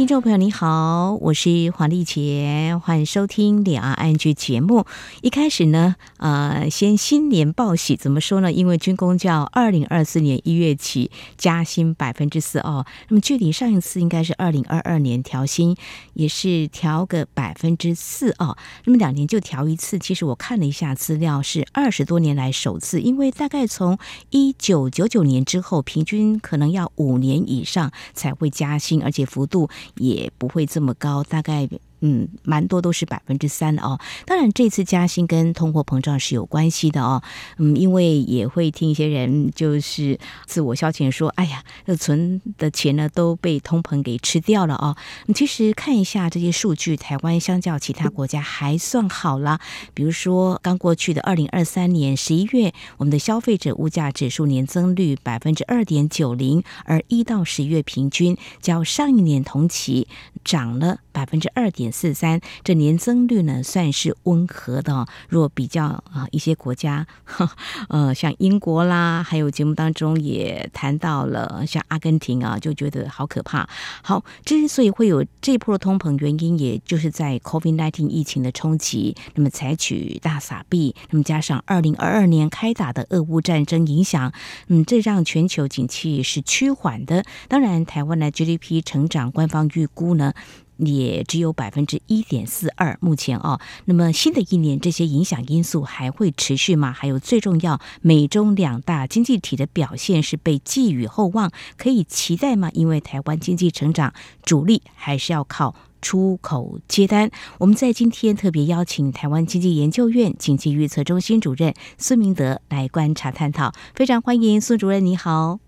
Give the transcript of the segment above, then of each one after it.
听众朋友，你好，我是黄丽杰，欢迎收听两岸 ING 节目。一开始呢，呃，先新年报喜，怎么说呢？因为军工叫二零二四年一月起加薪百分之四哦。那么距离上一次应该是二零二二年调薪，也是调个百分之四哦。那么两年就调一次，其实我看了一下资料，是二十多年来首次。因为大概从一九九九年之后，平均可能要五年以上才会加薪，而且幅度。也不会这么高，大概。嗯，蛮多都是百分之三哦。当然，这次加薪跟通货膨胀是有关系的哦。嗯，因为也会听一些人就是自我消遣说：“哎呀，那存的钱呢都被通膨给吃掉了哦。”你其实看一下这些数据，台湾相较其他国家还算好啦。比如说，刚过去的二零二三年十一月，我们的消费者物价指数年增率百分之二点九零，而一到十月平均较上一年同期涨了百分之二点。四三，这年增率呢算是温和的。若比较啊一些国家，呃，像英国啦，还有节目当中也谈到了，像阿根廷啊，就觉得好可怕。好，之所以会有这波的通膨，原因也就是在 COVID-19 疫情的冲击，那么采取大撒币，那么加上二零二二年开打的俄乌战争影响，嗯，这让全球景气是趋缓的。当然，台湾的 GDP 成长，官方预估呢。也只有百分之一点四二，目前哦，那么新的一年这些影响因素还会持续吗？还有最重要，美中两大经济体的表现是被寄予厚望，可以期待吗？因为台湾经济成长主力还是要靠出口接单。我们在今天特别邀请台湾经济研究院经济预测中心主任孙明德来观察探讨，非常欢迎孙主任，你好。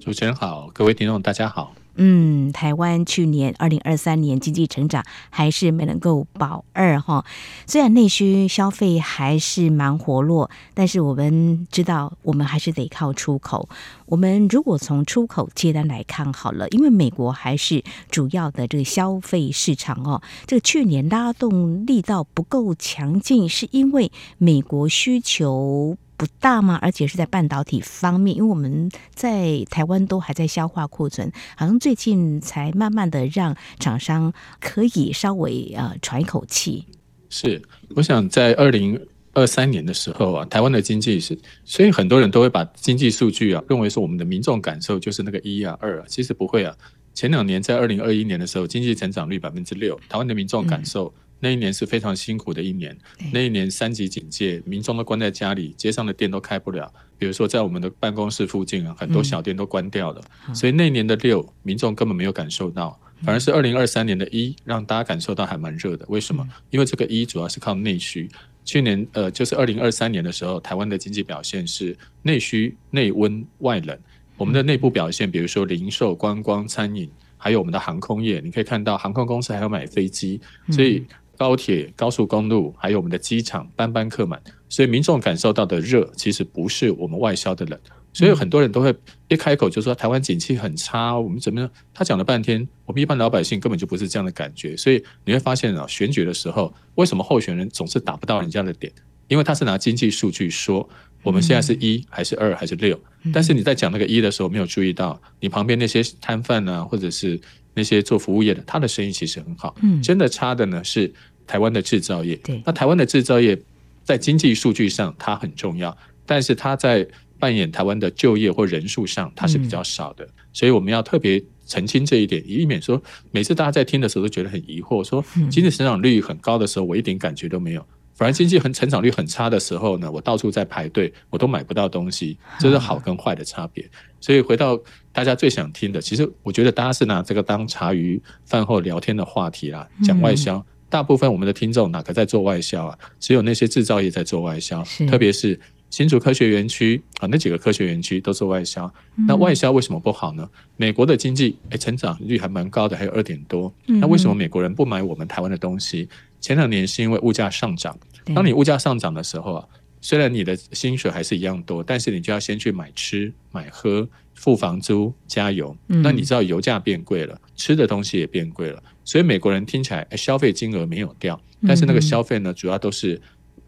主持人好，各位听众大家好。嗯，台湾去年二零二三年经济成长还是没能够保二哈。虽然内需消费还是蛮活络，但是我们知道，我们还是得靠出口。我们如果从出口接单来看好了，因为美国还是主要的这个消费市场哦。这个去年拉动力道不够强劲，是因为美国需求。不大吗？而且是在半导体方面，因为我们在台湾都还在消化库存，好像最近才慢慢的让厂商可以稍微呃喘一口气。是，我想在二零二三年的时候啊，台湾的经济是，所以很多人都会把经济数据啊认为说我们的民众感受就是那个一啊二啊，其实不会啊。前两年在二零二一年的时候，经济成长率百分之六，台湾的民众感受。嗯那一年是非常辛苦的一年，那一年三级警戒，民众都关在家里，街上的店都开不了。比如说在我们的办公室附近啊，很多小店都关掉了。所以那年的六，民众根本没有感受到，反而是二零二三年的一，让大家感受到还蛮热的。为什么？因为这个一主要是靠内需。去年呃，就是二零二三年的时候，台湾的经济表现是内需内温外冷。我们的内部表现，比如说零售、观光、餐饮，还有我们的航空业，你可以看到航空公司还要买飞机，所以。高铁、高速公路，还有我们的机场，班班客满，所以民众感受到的热，其实不是我们外销的冷。所以很多人都会一开口就说台湾景气很差，我们怎么样？他讲了半天，我们一般老百姓根本就不是这样的感觉。所以你会发现啊，选举的时候，为什么候选人总是打不到人家的点？因为他是拿经济数据说我们现在是一还是二还是六，但是你在讲那个一的时候，没有注意到你旁边那些摊贩啊，或者是。那些做服务业的，他的生意其实很好。嗯，真的差的呢是台湾的制造业。对，那台湾的制造业在经济数据上它很重要，但是它在扮演台湾的就业或人数上，它是比较少的。嗯，所以我们要特别澄清这一点，以免说每次大家在听的时候都觉得很疑惑，说经济成长率很高的时候，我一点感觉都没有。反而经济很成长率很差的时候呢，我到处在排队，我都买不到东西，这是好跟坏的差别。所以回到大家最想听的，其实我觉得大家是拿这个当茶余饭后聊天的话题啦，讲外销。大部分我们的听众哪个在做外销啊？只有那些制造业在做外销，特别是新竹科学园区啊，那几个科学园区都做外销。那外销为什么不好呢？美国的经济诶成长率还蛮高的，还有二点多。那为什么美国人不买我们台湾的东西？前两年是因为物价上涨，当你物价上涨的时候啊，虽然你的薪水还是一样多，但是你就要先去买吃买喝，付房租、加油。那你知道油价变贵了，吃的东西也变贵了，所以美国人听起来消费金额没有掉，但是那个消费呢，主要都是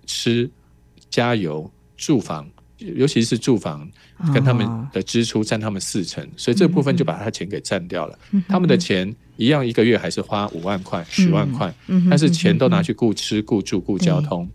吃、加油、住房。尤其是住房跟他们的支出占他们四成，所以这部分就把他钱给占掉了。他们的钱一样，一个月还是花五万块、十万块，但是钱都拿去顾吃、顾住、顾交通。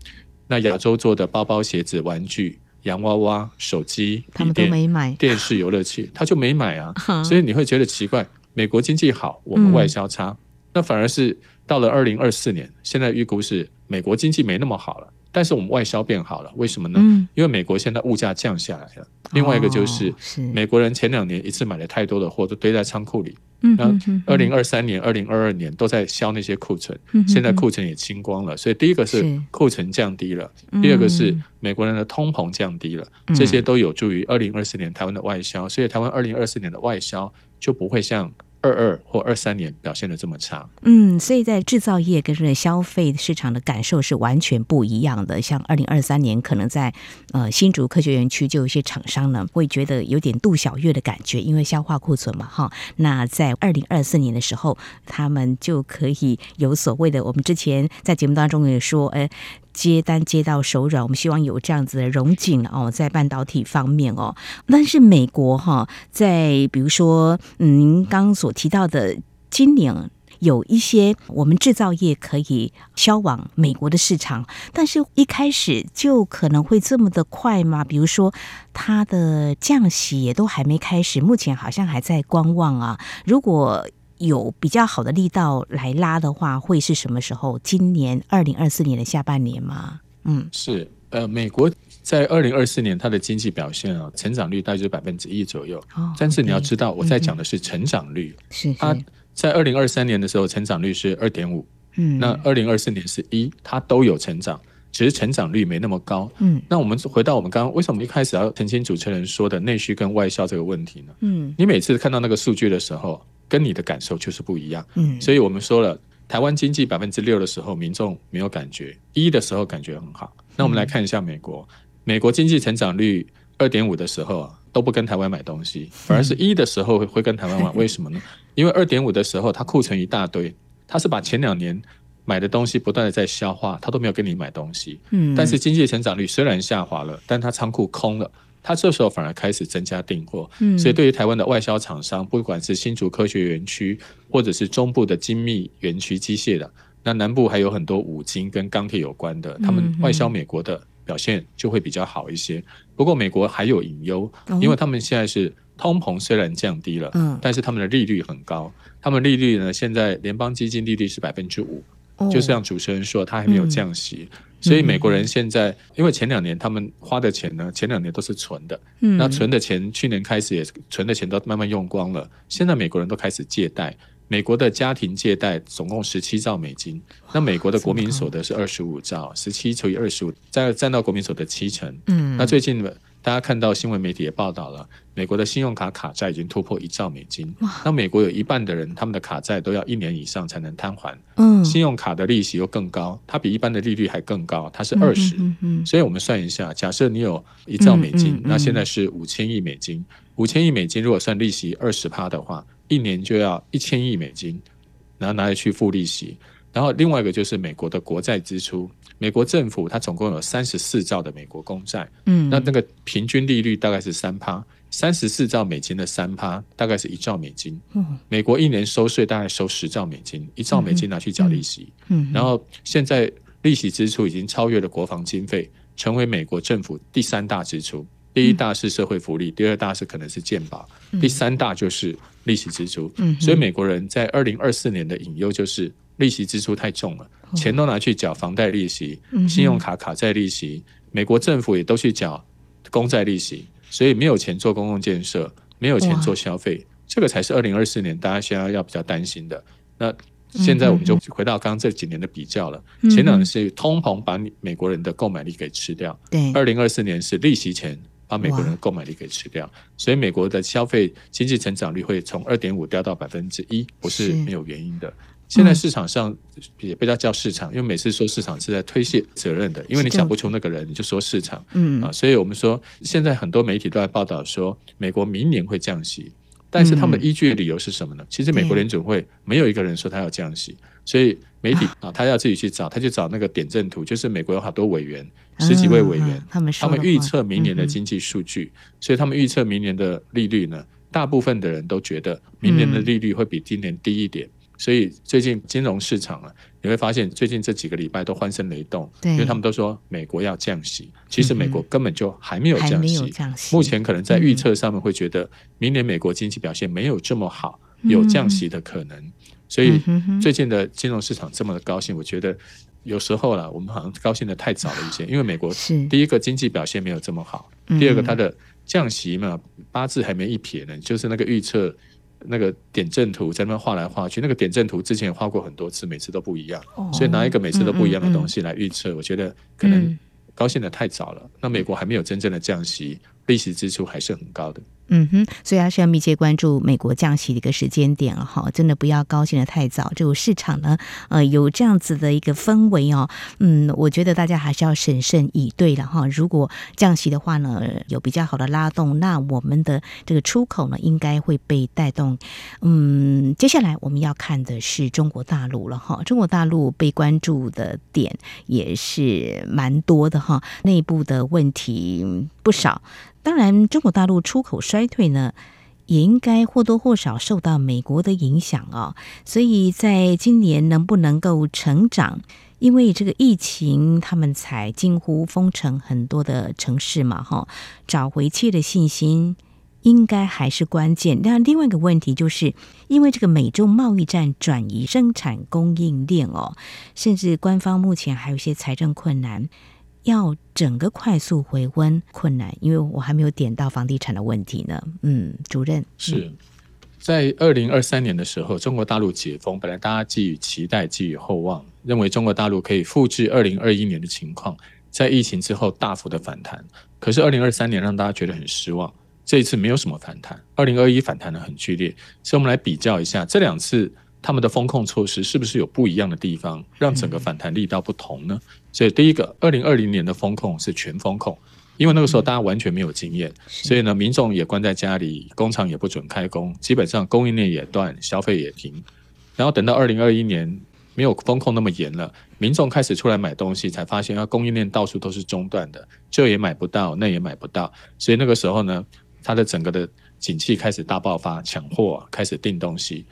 那亚洲做的包包、鞋子、玩具、洋娃娃、手机、他们都没买，电视、游乐器，他就没买啊。所以你会觉得奇怪，美国经济好，我们外销差，那反而是到了二零二四年，现在预估是美国经济没那么好了。但是我们外销变好了，为什么呢？嗯、因为美国现在物价降下来了。另外一个就是，美国人前两年一次买了太多的货，都堆在仓库里。那二零二三年、二零二二年都在销那些库存，现在库存也清光了。所以第一个是库存降低了，第二个是美国人的通膨降低了，这些都有助于二零二四年台湾的外销。所以台湾二零二四年的外销就不会像。二二或二三年表现的这么差，嗯，所以在制造业跟这消费市场的感受是完全不一样的。像二零二三年，可能在呃新竹科学园区就有一些厂商呢会觉得有点度小月的感觉，因为消化库存嘛，哈。那在二零二四年的时候，他们就可以有所谓的，我们之前在节目当中也说，哎。接单接到手软，我们希望有这样子的融景哦，在半导体方面哦。但是美国哈，在比如说，嗯，您刚刚所提到的，今年有一些我们制造业可以销往美国的市场，但是一开始就可能会这么的快吗？比如说，它的降息也都还没开始，目前好像还在观望啊。如果有比较好的力道来拉的话，会是什么时候？今年二零二四年的下半年吗？嗯，是呃，美国在二零二四年它的经济表现啊，成长率大概是百分之一左右。哦，但是你要知道，我在讲的是成长率。是它在二零二三年的时候，成长率是二点五。嗯，那二零二四年是一，它都有成长，只是成长率没那么高。嗯，那我们回到我们刚刚为什么一开始要澄清主持人说的内需跟外销这个问题呢？嗯，你每次看到那个数据的时候。跟你的感受就是不一样，嗯，所以我们说了，台湾经济百分之六的时候，民众没有感觉；一的时候感觉很好。那我们来看一下美国，美国经济成长率二点五的时候啊，都不跟台湾买东西，反而是一的时候会会跟台湾玩。为什么呢？因为二点五的时候，它库存一大堆，它是把前两年买的东西不断的在消化，他都没有跟你买东西。嗯，但是经济成长率虽然下滑了，但它仓库空了。他这时候反而开始增加订货，嗯所以对于台湾的外销厂商，不管是新竹科学园区，或者是中部的精密园区机械的，那南部还有很多五金跟钢铁有关的，他们外销美国的表现就会比较好一些。不过美国还有隐忧，因为他们现在是通膨虽然降低了，嗯但是他们的利率很高，他们利率呢，现在联邦基金利率是百分之五，就像主持人说，他还没有降息。所以美国人现在，因为前两年他们花的钱呢，前两年都是存的，嗯，那存的钱去年开始也存的钱都慢慢用光了。现在美国人都开始借贷，美国的家庭借贷总共十七兆美金，那美国的国民所得是二十五兆，十七除以二十五，再占到国民所得七成，嗯，那最近呢？大家看到新闻媒体也报道了，美国的信用卡卡债已经突破一兆美金。那美国有一半的人，他们的卡债都要一年以上才能摊还。嗯，信用卡的利息又更高，它比一般的利率还更高，它是二十。所以我们算一下，假设你有一兆美金，那现在是五千亿美金。五千亿美金如果算利息二十趴的话，一年就要一千亿美金，然后拿来去付利息。然后另外一个就是美国的国债支出。美国政府它总共有三十四兆的美国公债，嗯，那那个平均利率大概是三趴，三十四兆美金的三趴大概是一兆美金，嗯，美国一年收税大概收十兆美金，一兆美金拿去缴利息，嗯，然后现在利息支出已经超越了国防经费，成为美国政府第三大支出，第一大是社会福利，第二大是可能是健保，第三大就是利息支出，嗯，所以美国人在二零二四年的隐忧就是。利息支出太重了，钱都拿去缴房贷利息、信用卡卡债利息，美国政府也都去缴公债利息，所以没有钱做公共建设，没有钱做消费，这个才是二零二四年大家现在要比较担心的。那现在我们就回到刚刚这几年的比较了，前两年是通膨把美国人的购买力给吃掉，对，二零二四年是利息钱把美国人的购买力给吃掉，所以美国的消费经济成长率会从二点五掉到百分之一，不是。没有原因的。现在市场上也不要叫市场，因为每次说市场是在推卸责任的，因为你讲不出那个人，你就说市场。嗯啊，所以我们说现在很多媒体都在报道说美国明年会降息，但是他们依据的理由是什么呢？其实美国联准会没有一个人说他要降息，所以媒体啊他要自己去找，他去找那个点阵图，就是美国有好多委员，十几位委员，他们他们预测明年的经济数据，所以他们预测明年的利率呢？大部分的人都觉得明年的利率会比今年低一点，所以最近金融市场啊，你会发现最近这几个礼拜都欢声雷动，因为他们都说美国要降息，其实美国根本就还没有降息，目前可能在预测上面会觉得明年美国经济表现没有这么好，有降息的可能，所以最近的金融市场这么的高兴，我觉得有时候啦，我们好像高兴的太早了一些，因为美国第一个经济表现没有这么好，第二个它的。降息嘛，八字还没一撇呢，就是那个预测那个点阵图在那边画来画去，那个点阵图之前也画过很多次，每次都不一样，哦、所以拿一个每次都不一样的东西来预测，嗯嗯嗯，我觉得可能高兴的太早了。嗯、那美国还没有真正的降息，利息支出还是很高的。嗯哼，所以还是要密切关注美国降息的一个时间点哈，真的不要高兴得太早。这个市场呢，呃，有这样子的一个氛围哦，嗯，我觉得大家还是要审慎以对了哈。如果降息的话呢，有比较好的拉动，那我们的这个出口呢，应该会被带动。嗯，接下来我们要看的是中国大陆了哈，中国大陆被关注的点也是蛮多的哈，内部的问题不少。当然，中国大陆出口衰退呢，也应该或多或少受到美国的影响哦。所以在今年能不能够成长，因为这个疫情，他们才近乎封城很多的城市嘛，哈，找回去的信心应该还是关键。那另外一个问题就是，因为这个美中贸易战转移生产供应链哦，甚至官方目前还有一些财政困难。要整个快速回温困难，因为我还没有点到房地产的问题呢。嗯，主任是在二零二三年的时候，中国大陆解封，本来大家寄予期待、寄予厚望，认为中国大陆可以复制二零二一年的情况，在疫情之后大幅的反弹。可是二零二三年让大家觉得很失望，这一次没有什么反弹。二零二一反弹得很剧烈，所以我们来比较一下这两次。他们的风控措施是不是有不一样的地方，让整个反弹力道不同呢？所以第一个，二零二零年的风控是全风控，因为那个时候大家完全没有经验，所以呢，民众也关在家里，工厂也不准开工，基本上供应链也断，消费也停。然后等到二零二一年没有风控那么严了，民众开始出来买东西，才发现啊，供应链到处都是中断的，这也买不到，那也买不到，所以那个时候呢，它的整个的景气开始大爆发，抢货，开始订东西。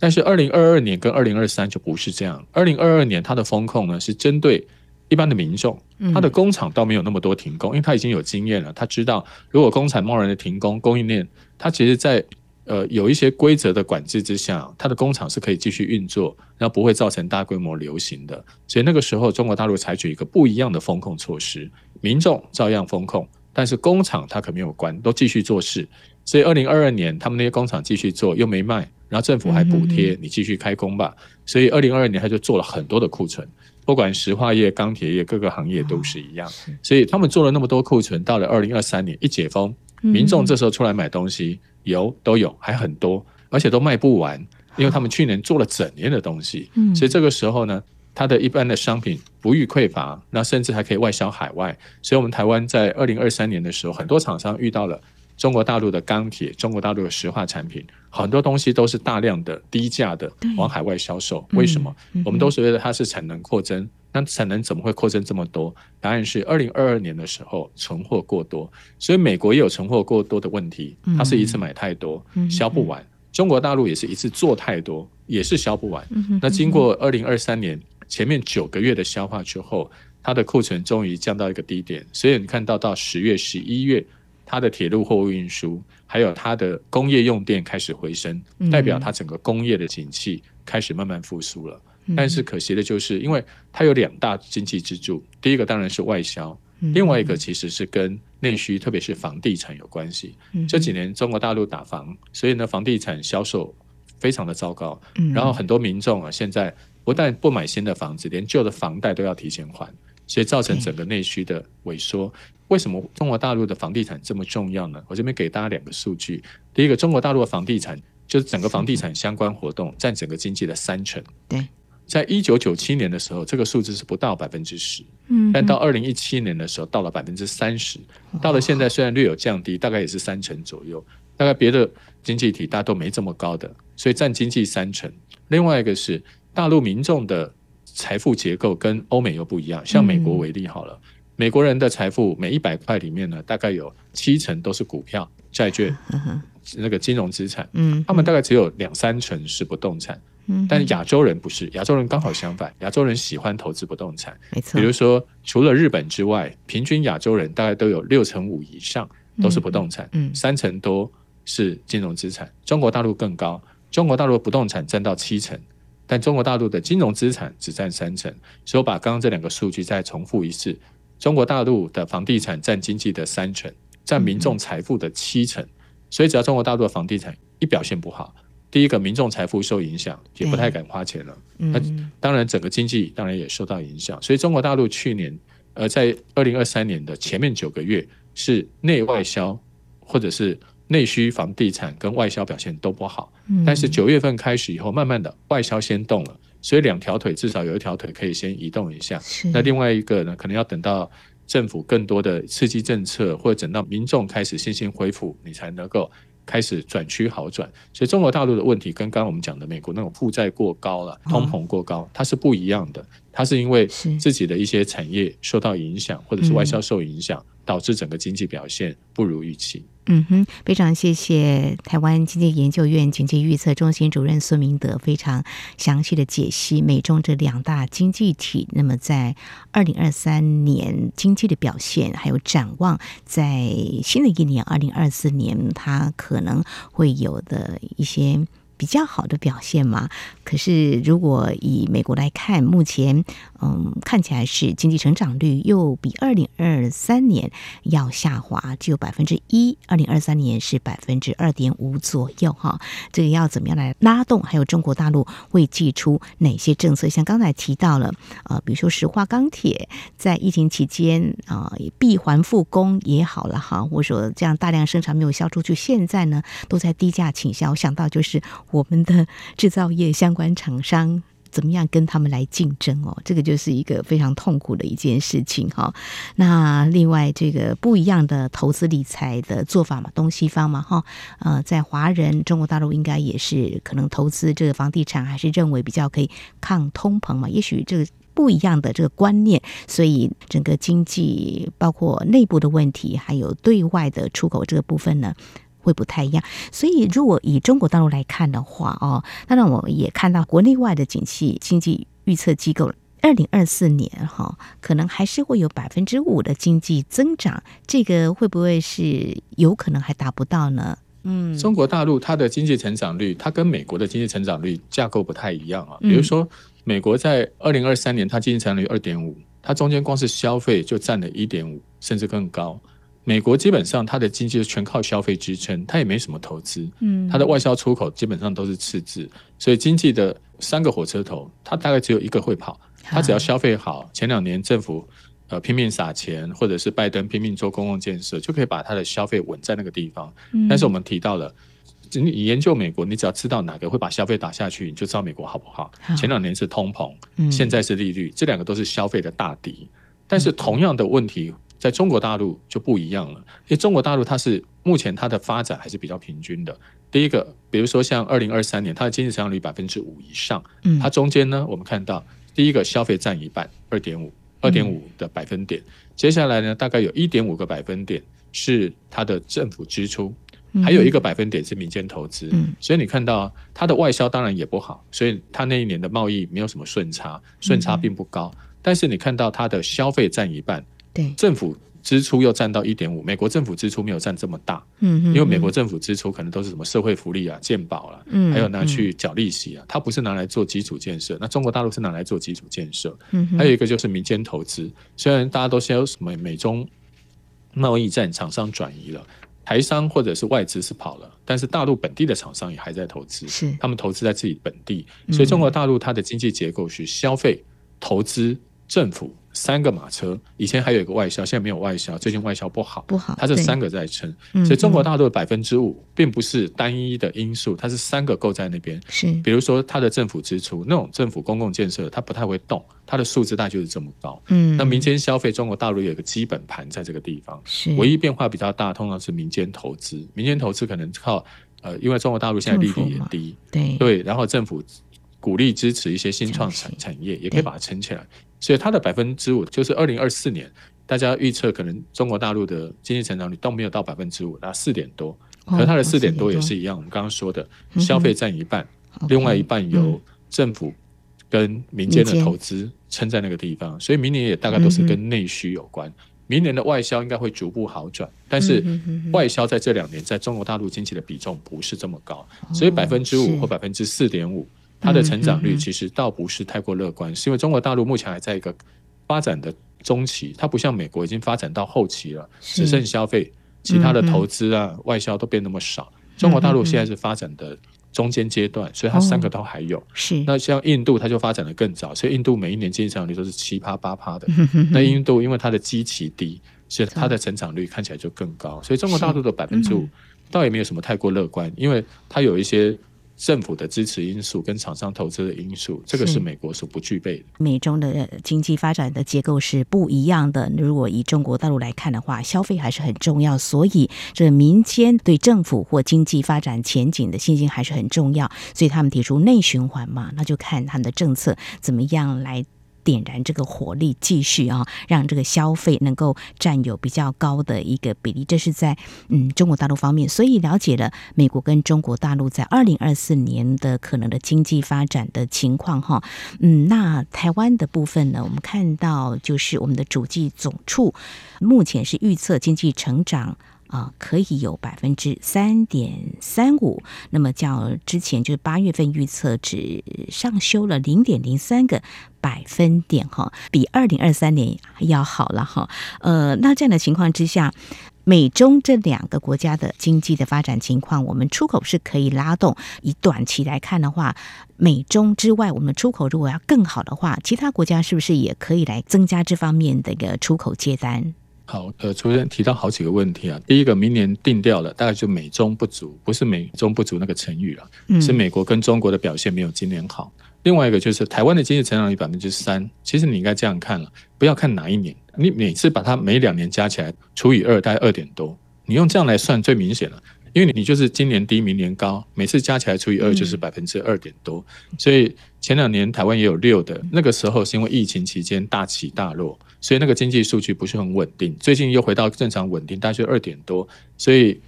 但是二零二二年跟二零二三就不是这样。二零二二年它的风控呢是针对一般的民众，它的工厂倒没有那么多停工，因为他已经有经验了，他知道如果工厂贸然的停工，供应链它其实在呃有一些规则的管制之下，它的工厂是可以继续运作，然后不会造成大规模流行的。所以那个时候中国大陆采取一个不一样的风控措施，民众照样风控，但是工厂它可没有关，都继续做事。所以二零二二年他们那些工厂继续做，又没卖。然后政府还补贴你继续开工吧，所以二零二二年他就做了很多的库存，不管石化业、钢铁业各个行业都是一样，所以他们做了那么多库存，到了二零二三年一解封，民众这时候出来买东西油都有，还很多，而且都卖不完，因为他们去年做了整年的东西，所以这个时候呢，它的一般的商品不遇匮乏，那甚至还可以外销海外，所以我们台湾在二零二三年的时候，很多厂商遇到了。中国大陆的钢铁、中国大陆的石化产品，很多东西都是大量的低价的往海外销售。为什么？我们都是觉得它是产能扩增，那产能怎么会扩增这么多？答案是二零二二年的时候存货过多，所以美国也有存货过多的问题，它是一次买太多，销不完。中国大陆也是一次做太多，也是销不完。那经过二零二三年前面九个月的消化之后，它的库存终于降到一个低点，所以你看到到十月、十一月。它的铁路货物运输，还有它的工业用电开始回升，代表它整个工业的景气开始慢慢复苏了。但是可惜的就是，因为它有两大经济支柱，第一个当然是外销，另外一个其实是跟内需，特别是房地产有关系。这几年中国大陆打房，所以呢，房地产销售非常的糟糕。然后很多民众啊，现在不但不买新的房子，连旧的房贷都要提前还，所以造成整个内需的萎缩。为什么中国大陆的房地产这么重要呢？我这边给大家两个数据。第一个，中国大陆的房地产就是整个房地产相关活动占整个经济的三成。对，在一九九七年的时候，这个数字是不到百分之十。嗯，但到二零一七年的时候，到了百分之三十。到了现在，虽然略有降低，大概也是三成左右。大概别的经济体大家都没这么高的，所以占经济三成。另外一个是大陆民众的财富结构跟欧美又不一样。像美国为例好了，美国人的财富每一百块里面呢，大概有七成都是股票、债券、那个金融资产。嗯，他们大概只有两三成是不动产。嗯，但亚洲人不是，亚洲人刚好相反，亚洲人喜欢投资不动产。没错，比如说除了日本之外，平均亚洲人大概都有六成五以上都是不动产，嗯，三成多。是金融资产，中国大陆更高。中国大陆不动产占到七成，但中国大陆的金融资产只占三成。所以我把刚刚这两个数据再重复一次：中国大陆的房地产占经济的三成，占民众财富的七成。所以只要中国大陆的房地产一表现不好，第一个民众财富受影响，也不太敢花钱了。那当然整个经济当然也受到影响。所以中国大陆去年呃在二零二三年的前面九个月是内外销或者是。内需房地产跟外销表现都不好，但是九月份开始以后，慢慢的外销先动了，所以两条腿至少有一条腿可以先移动一下。那另外一个呢，可能要等到政府更多的刺激政策，或者等到民众开始信心恢复，你才能够开始转趋好转。所以中国大陆的问题跟刚刚我们讲的美国那种负债过高了、通膨过高，它是不一样的。它是因为自己的一些产业受到影响，或者是外销受影响，导致整个经济表现不如预期。嗯嗯哼，非常谢谢台湾经济研究院经济预测中心主任孙明德非常详细的解析美中这两大经济体，那么在二零二三年经济的表现，还有展望，在新的一年二零二四年，它可能会有的一些。比较好的表现嘛？可是如果以美国来看，目前嗯看起来是经济成长率又比二零二三年要下滑，只有百分之一，二零二三年是百分之二点五左右哈。这个要怎么样来拉动？还有中国大陆会祭出哪些政策？像刚才提到了，呃，比如说石化、钢铁，在疫情期间啊，闭环复工也好了哈。或者说这样大量生产没有销出去，现在呢都在低价倾销。我想到就是。我们的制造业相关厂商怎么样跟他们来竞争哦？这个就是一个非常痛苦的一件事情哈。那另外这个不一样的投资理财的做法嘛，东西方嘛哈。呃，在华人中国大陆应该也是可能投资这个房地产，还是认为比较可以抗通膨嘛。也许这个不一样的这个观念，所以整个经济包括内部的问题，还有对外的出口这个部分呢。会不太一样，所以如果以中国大陆来看的话，哦，当然我也看到国内外的景气经济预测机构，二零二四年哈，可能还是会有百分之五的经济增长，这个会不会是有可能还达不到呢？嗯，中国大陆它的经济成长率，它跟美国的经济成长率架构不太一样啊。比如说，美国在二零二三年它经济成长率二点五，它中间光是消费就占了一点五，甚至更高。美国基本上它的经济是全靠消费支撑，它也没什么投资，嗯，它的外销出口基本上都是赤字，所以经济的三个火车头，它大概只有一个会跑，它只要消费好，前两年政府呃拼命撒钱，或者是拜登拼命做公共建设，就可以把它的消费稳在那个地方。但是我们提到了，你研究美国，你只要知道哪个会把消费打下去，你就知道美国好不好。前两年是通膨，现在是利率，这两个都是消费的大敌。但是同样的问题。在中国大陆就不一样了，因为中国大陆它是目前它的发展还是比较平均的。第一个，比如说像二零二三年，它的经济增长率百分之五以上，它中间呢，我们看到第一个消费占一半，二点五，二点五的百分点。接下来呢，大概有一点五个百分点是它的政府支出，还有一个百分点是民间投资。所以你看到它的外销当然也不好，所以它那一年的贸易没有什么顺差，顺差并不高。但是你看到它的消费占一半。对，政府支出又占到一点五，美国政府支出没有占这么大，嗯，因为美国政府支出可能都是什么社会福利啊、健保啦，嗯，还有拿去缴利息啊，它不是拿来做基础建设。那中国大陆是拿来做基础建设，嗯，还有一个就是民间投资，虽然大家都说什么美中贸易战，厂商转移了，台商或者是外资是跑了，但是大陆本地的厂商也还在投资，是他们投资在自己本地，所以中国大陆它的经济结构是消费、投资。政府。三个马车，以前还有一个外销，现在没有外销，最近外销不好，不好，它这三个在撑，所以中国大陆的百分之五并不是单一的因素，它是三个构在那边。是，比如说它的政府支出，那种政府公共建设，它不太会动，它的数字大概就是这么高。嗯，那民间消费，中国大陆有一个基本盘在这个地方，是，唯一变化比较大，通常是民间投资，民间投资可能靠呃，因为中国大陆现在利率也低，对。对，然后政府鼓励支持一些新创产产业，也可以把它撑起来。所以它的百分之五就是二零二四年，大家预测可能中国大陆的经济成长率都没有到百分之五，那四点多。可它的四点多也是一样，我们刚刚说的，消费占一半，另外一半由政府跟民间的投资撑在那个地方。所以明年也大概都是跟内需有关。明年的外销应该会逐步好转，但是外销在这两年在中国大陆经济的比重不是这么高，所以百分之五或百分之四点五。它的成长率其实倒不是太过乐观，是因为中国大陆目前还在一个发展的中期，它不像美国已经发展到后期了，只剩消费，其他的投资啊、外销都变那么少。中国大陆现在是发展的中间阶段，所以它三个都还有。是。那像印度，它就发展的更早，所以印度每一年经济成长率都是七趴八趴的。那印度因为它的基期低，所以它的成长率看起来就更高。所以中国大陆的百分之五倒也没有什么太过乐观，因为它有一些。政府的支持因素跟厂商投资的因素，这个是美国所不具备的。美中的经济发展的结构是不一样的。如果以中国大陆来看的话，消费还是很重要，所以这民间对政府或经济发展前景的信心还是很重要。所以他们提出内循环嘛，那就看他们的政策怎么样来。点燃这个火力，继续啊，让这个消费能够占有比较高的一个比例。这是在嗯中国大陆方面，所以了解了美国跟中国大陆在二零二四年的可能的经济发展的情况哈。嗯，那台湾的部分呢，我们看到就是我们的主计总处目前是预测经济成长。啊，可以有百分之三点三五，那么较之前就是八月份预测只上修了零点零三个百分点哈，比二零二三年要好了哈。呃，那这样的情况之下，美中这两个国家的经济的发展情况，我们出口是可以拉动。以短期来看的话，美中之外，我们出口如果要更好的话，其他国家是不是也可以来增加这方面的一个出口接单？好，呃，昨天提到好几个问题啊。第一个，明年定调了，大概就美中不足，不是美中不足那个成语了，嗯，是美国跟中国的表现没有今年好。另外一个就是台湾的经济成长率百分之三，其实你应该这样看了，不要看哪一年，你每次把它每两年加起来除以二，大概二点多，你用这样来算最明显了，因为你就是今年低，明年高，每次加起来除以二就是百分之二点多，所以前两年台湾也有六的，那个时候是因为疫情期间大起大落。所以那个经济数据不是很稳定，最近又回到正常稳定，大概就二点多。所以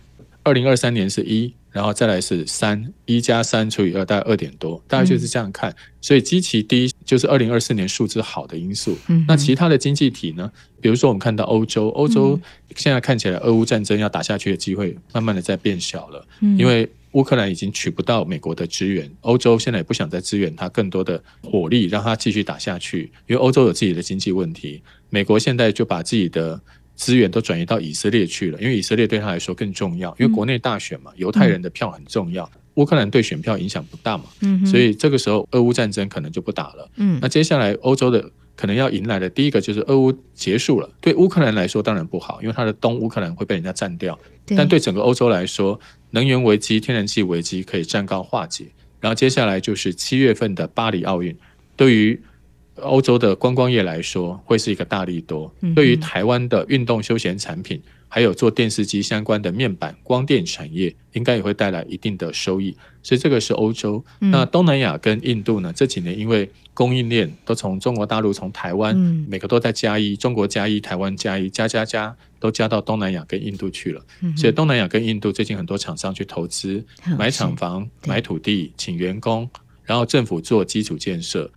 二零二三年是一，然后再来是三，一加三除以二大概二点多，大概就是这样看。所以基期低就是二零二四年数字好的因素。那其他的经济体呢？比如说我们看到欧洲，欧洲现在看起来俄乌战争要打下去的机会慢慢的在变小了，因为。乌克兰已经取不到美国的支援，欧洲现在也不想再支援它更多的火力，让它继续打下去。因为欧洲有自己的经济问题，美国现在就把自己的资源都转移到以色列去了，因为以色列对他来说更重要。因为国内大选嘛，犹太人的票很重要，乌克兰对选票影响不大嘛，所以这个时候俄乌战争可能就不打了。嗯那接下来欧洲的。可能要迎来的第一个就是俄乌结束了，对乌克兰来说当然不好，因为它的东乌克兰会被人家占掉。但对整个欧洲来说，能源危机、天然气危机可以暂告化解。然后接下来就是七月份的巴黎奥运，对于欧洲的观光业来说会是一个大利多。对于台湾的运动休闲产品，还有做电视机相关的面板、光电产业，应该也会带来一定的收益。所以这个是欧洲。那东南亚跟印度呢？这几年因为供应链都从中国大陆、从台湾，每个都在加一，中国加一，台湾加一，加加加，都加到东南亚跟印度去了。所以东南亚跟印度最近很多厂商去投资，买厂房、买土地、请员工，然后政府做基础建设。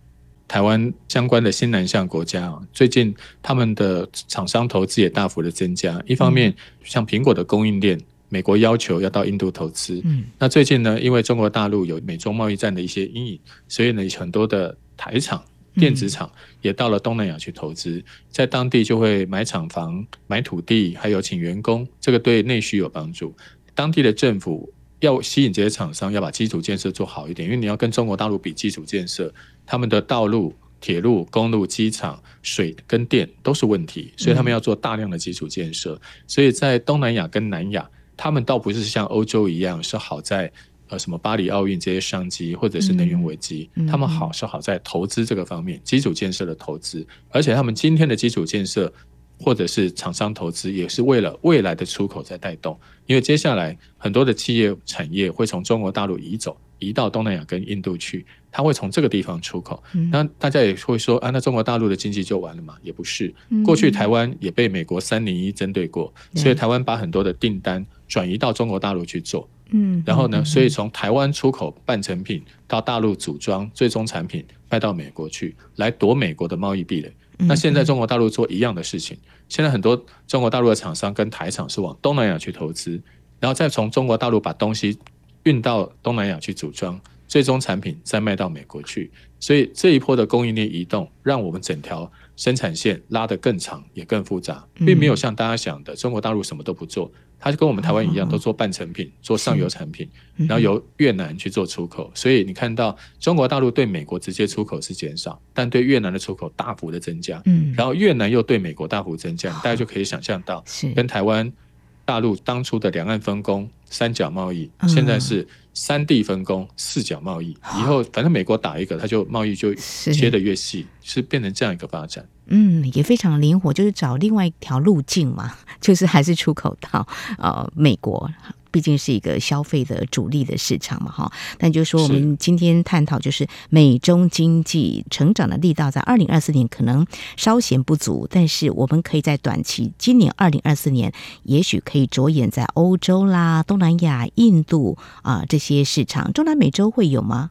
台湾相关的新南向国家啊最近他们的厂商投资也大幅的增加。一方面，像苹果的供应链，美国要求要到印度投资。嗯那最近呢，因为中国大陆有美中贸易战的一些阴影，所以呢，很多的。台厂、电子厂也到了东南亚去投资，在当地就会买厂房、买土地，还有请员工，这个对内需有帮助。当地的政府要吸引这些厂商，要把基础建设做好一点，因为你要跟中国大陆比基础建设，他们的道路、铁路、公路、机场、水跟电都是问题，所以他们要做大量的基础建设。所以在东南亚跟南亚，他们倒不是像欧洲一样是好在呃什么巴黎奥运这些商机或者是能源危机，他们好是好在投资这个方面，基础建设的投资，而且他们今天的基础建设。或者是厂商投资，也是为了未来的出口在带动。因为接下来很多的企业产业会从中国大陆移走，移到东南亚跟印度去，它会从这个地方出口。那大家也会说啊，那中国大陆的经济就完了嘛？也不是。过去台湾也被美国三零一针对过，所以台湾把很多的订单转移到中国大陆去做。嗯，然后呢，所以从台湾出口半成品到大陆组装最终产品卖到美国去，来夺美国的贸易壁垒。那现在中国大陆做一样的事情，现在很多中国大陆的厂商跟台厂是往东南亚去投资，然后再从中国大陆把东西运到东南亚去组装，最终产品再卖到美国去。所以这一波的供应链移动，让我们整条生产线拉得更长也更复杂，并没有像大家想的中国大陆什么都不做。它就跟我们台湾一样，都做半成品，做上游产品，然后由越南去做出口。所以你看到中国大陆对美国直接出口是减少，但对越南的出口大幅的增加。嗯然后越南又对美国大幅增加，大家就可以想象到，跟台湾、大陆当初的两岸分工三角贸易，现在是三地分工四角贸易。以后反正美国打一个，它就贸易就切得越细，是变成这样一个发展。嗯，也非常灵活，就是找另外一条路径嘛，就是还是出口到呃美国，毕竟是一个消费的主力的市场嘛，哈。但就是说，我们今天探讨就是美中经济成长的力道，在二零二四年可能稍显不足，但是我们可以在短期，今年二零二四年，也许可以着眼在欧洲啦、东南亚、印度啊、呃、这些市场，中南美洲会有吗？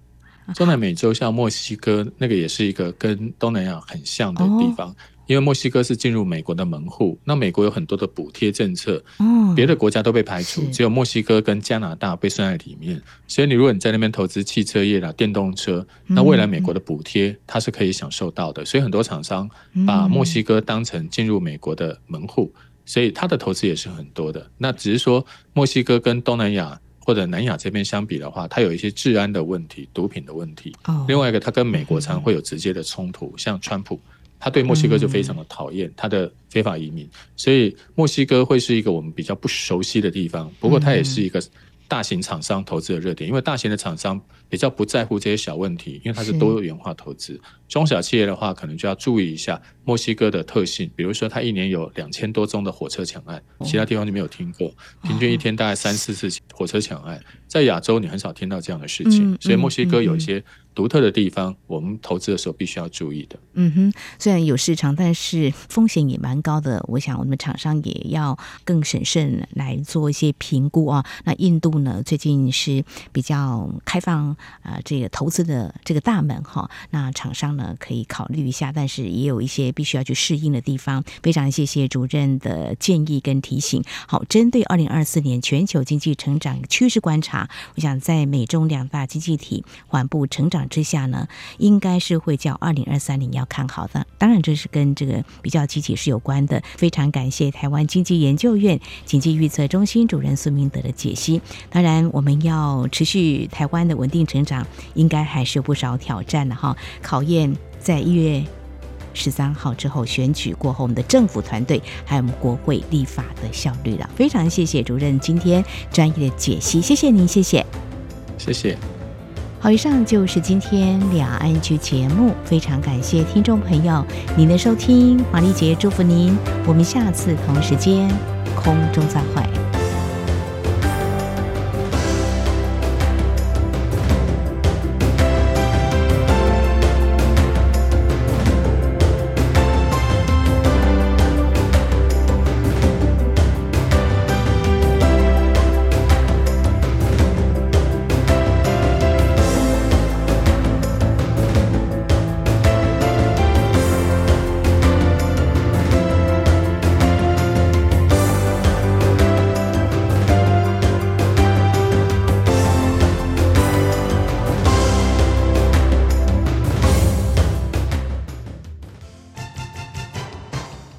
中南美洲像墨西哥，那个也是一个跟东南亚很像的地方，哦、因为墨西哥是进入美国的门户，那美国有很多的补贴政策，哦、别的国家都被排除，只有墨西哥跟加拿大被算在里面。所以你如果你在那边投资汽车业啦、电动车，那未来美国的补贴它是可以享受到的。所以很多厂商把墨西哥当成进入美国的门户，所以它的投资也是很多的。那只是说墨西哥跟东南亚。或者南亚这边相比的话，它有一些治安的问题、毒品的问题。哦。另外一个，它跟美国常会有直接的冲突，像川普，他对墨西哥就非常的讨厌他的非法移民，所以墨西哥会是一个我们比较不熟悉的地方。不过，它也是一个大型厂商投资的热点，因为大型的厂商比较不在乎这些小问题，因为它是多元化投资。中小企业的话，可能就要注意一下墨西哥的特性，比如说它一年有两千多宗的火车抢案，其他地方就没有听过，平均一天大概三四次火车抢案，在亚洲你很少听到这样的事情，所以墨西哥有一些独特的地方，我们投资的时候必须要注意的。嗯哼，虽然有市场，但是风险也蛮高的，我想我们厂商也要更审慎来做一些评估啊。那印度呢，最近是比较开放啊，这个投资的这个大门哈，那厂商。呢，可以考虑一下，但是也有一些必须要去适应的地方。非常谢谢主任的建议跟提醒。好，针对二零二四年全球经济成长趋势观察，我想在美中两大经济体缓步成长之下呢，应该是会较二零二三年要看好的。当然，这是跟这个比较积极是有关的。非常感谢台湾经济研究院经济预测中心主任孙明德的解析。当然，我们要持续台湾的稳定成长，应该还是有不少挑战的哈，考验。在一月十三号之后选举过后，我们的政府团队还有我们国会立法的效率了。非常谢谢主任今天专业的解析，谢谢您，谢谢，谢谢。好，以上就是今天两岸局节目，非常感谢听众朋友您的收听，华丽杰祝福您，我们下次同时间空中再会。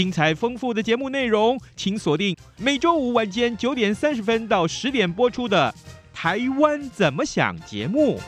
精彩丰富的节目内容，请锁定每周五晚间九点三十分到十点播出的《台湾怎么想》节目。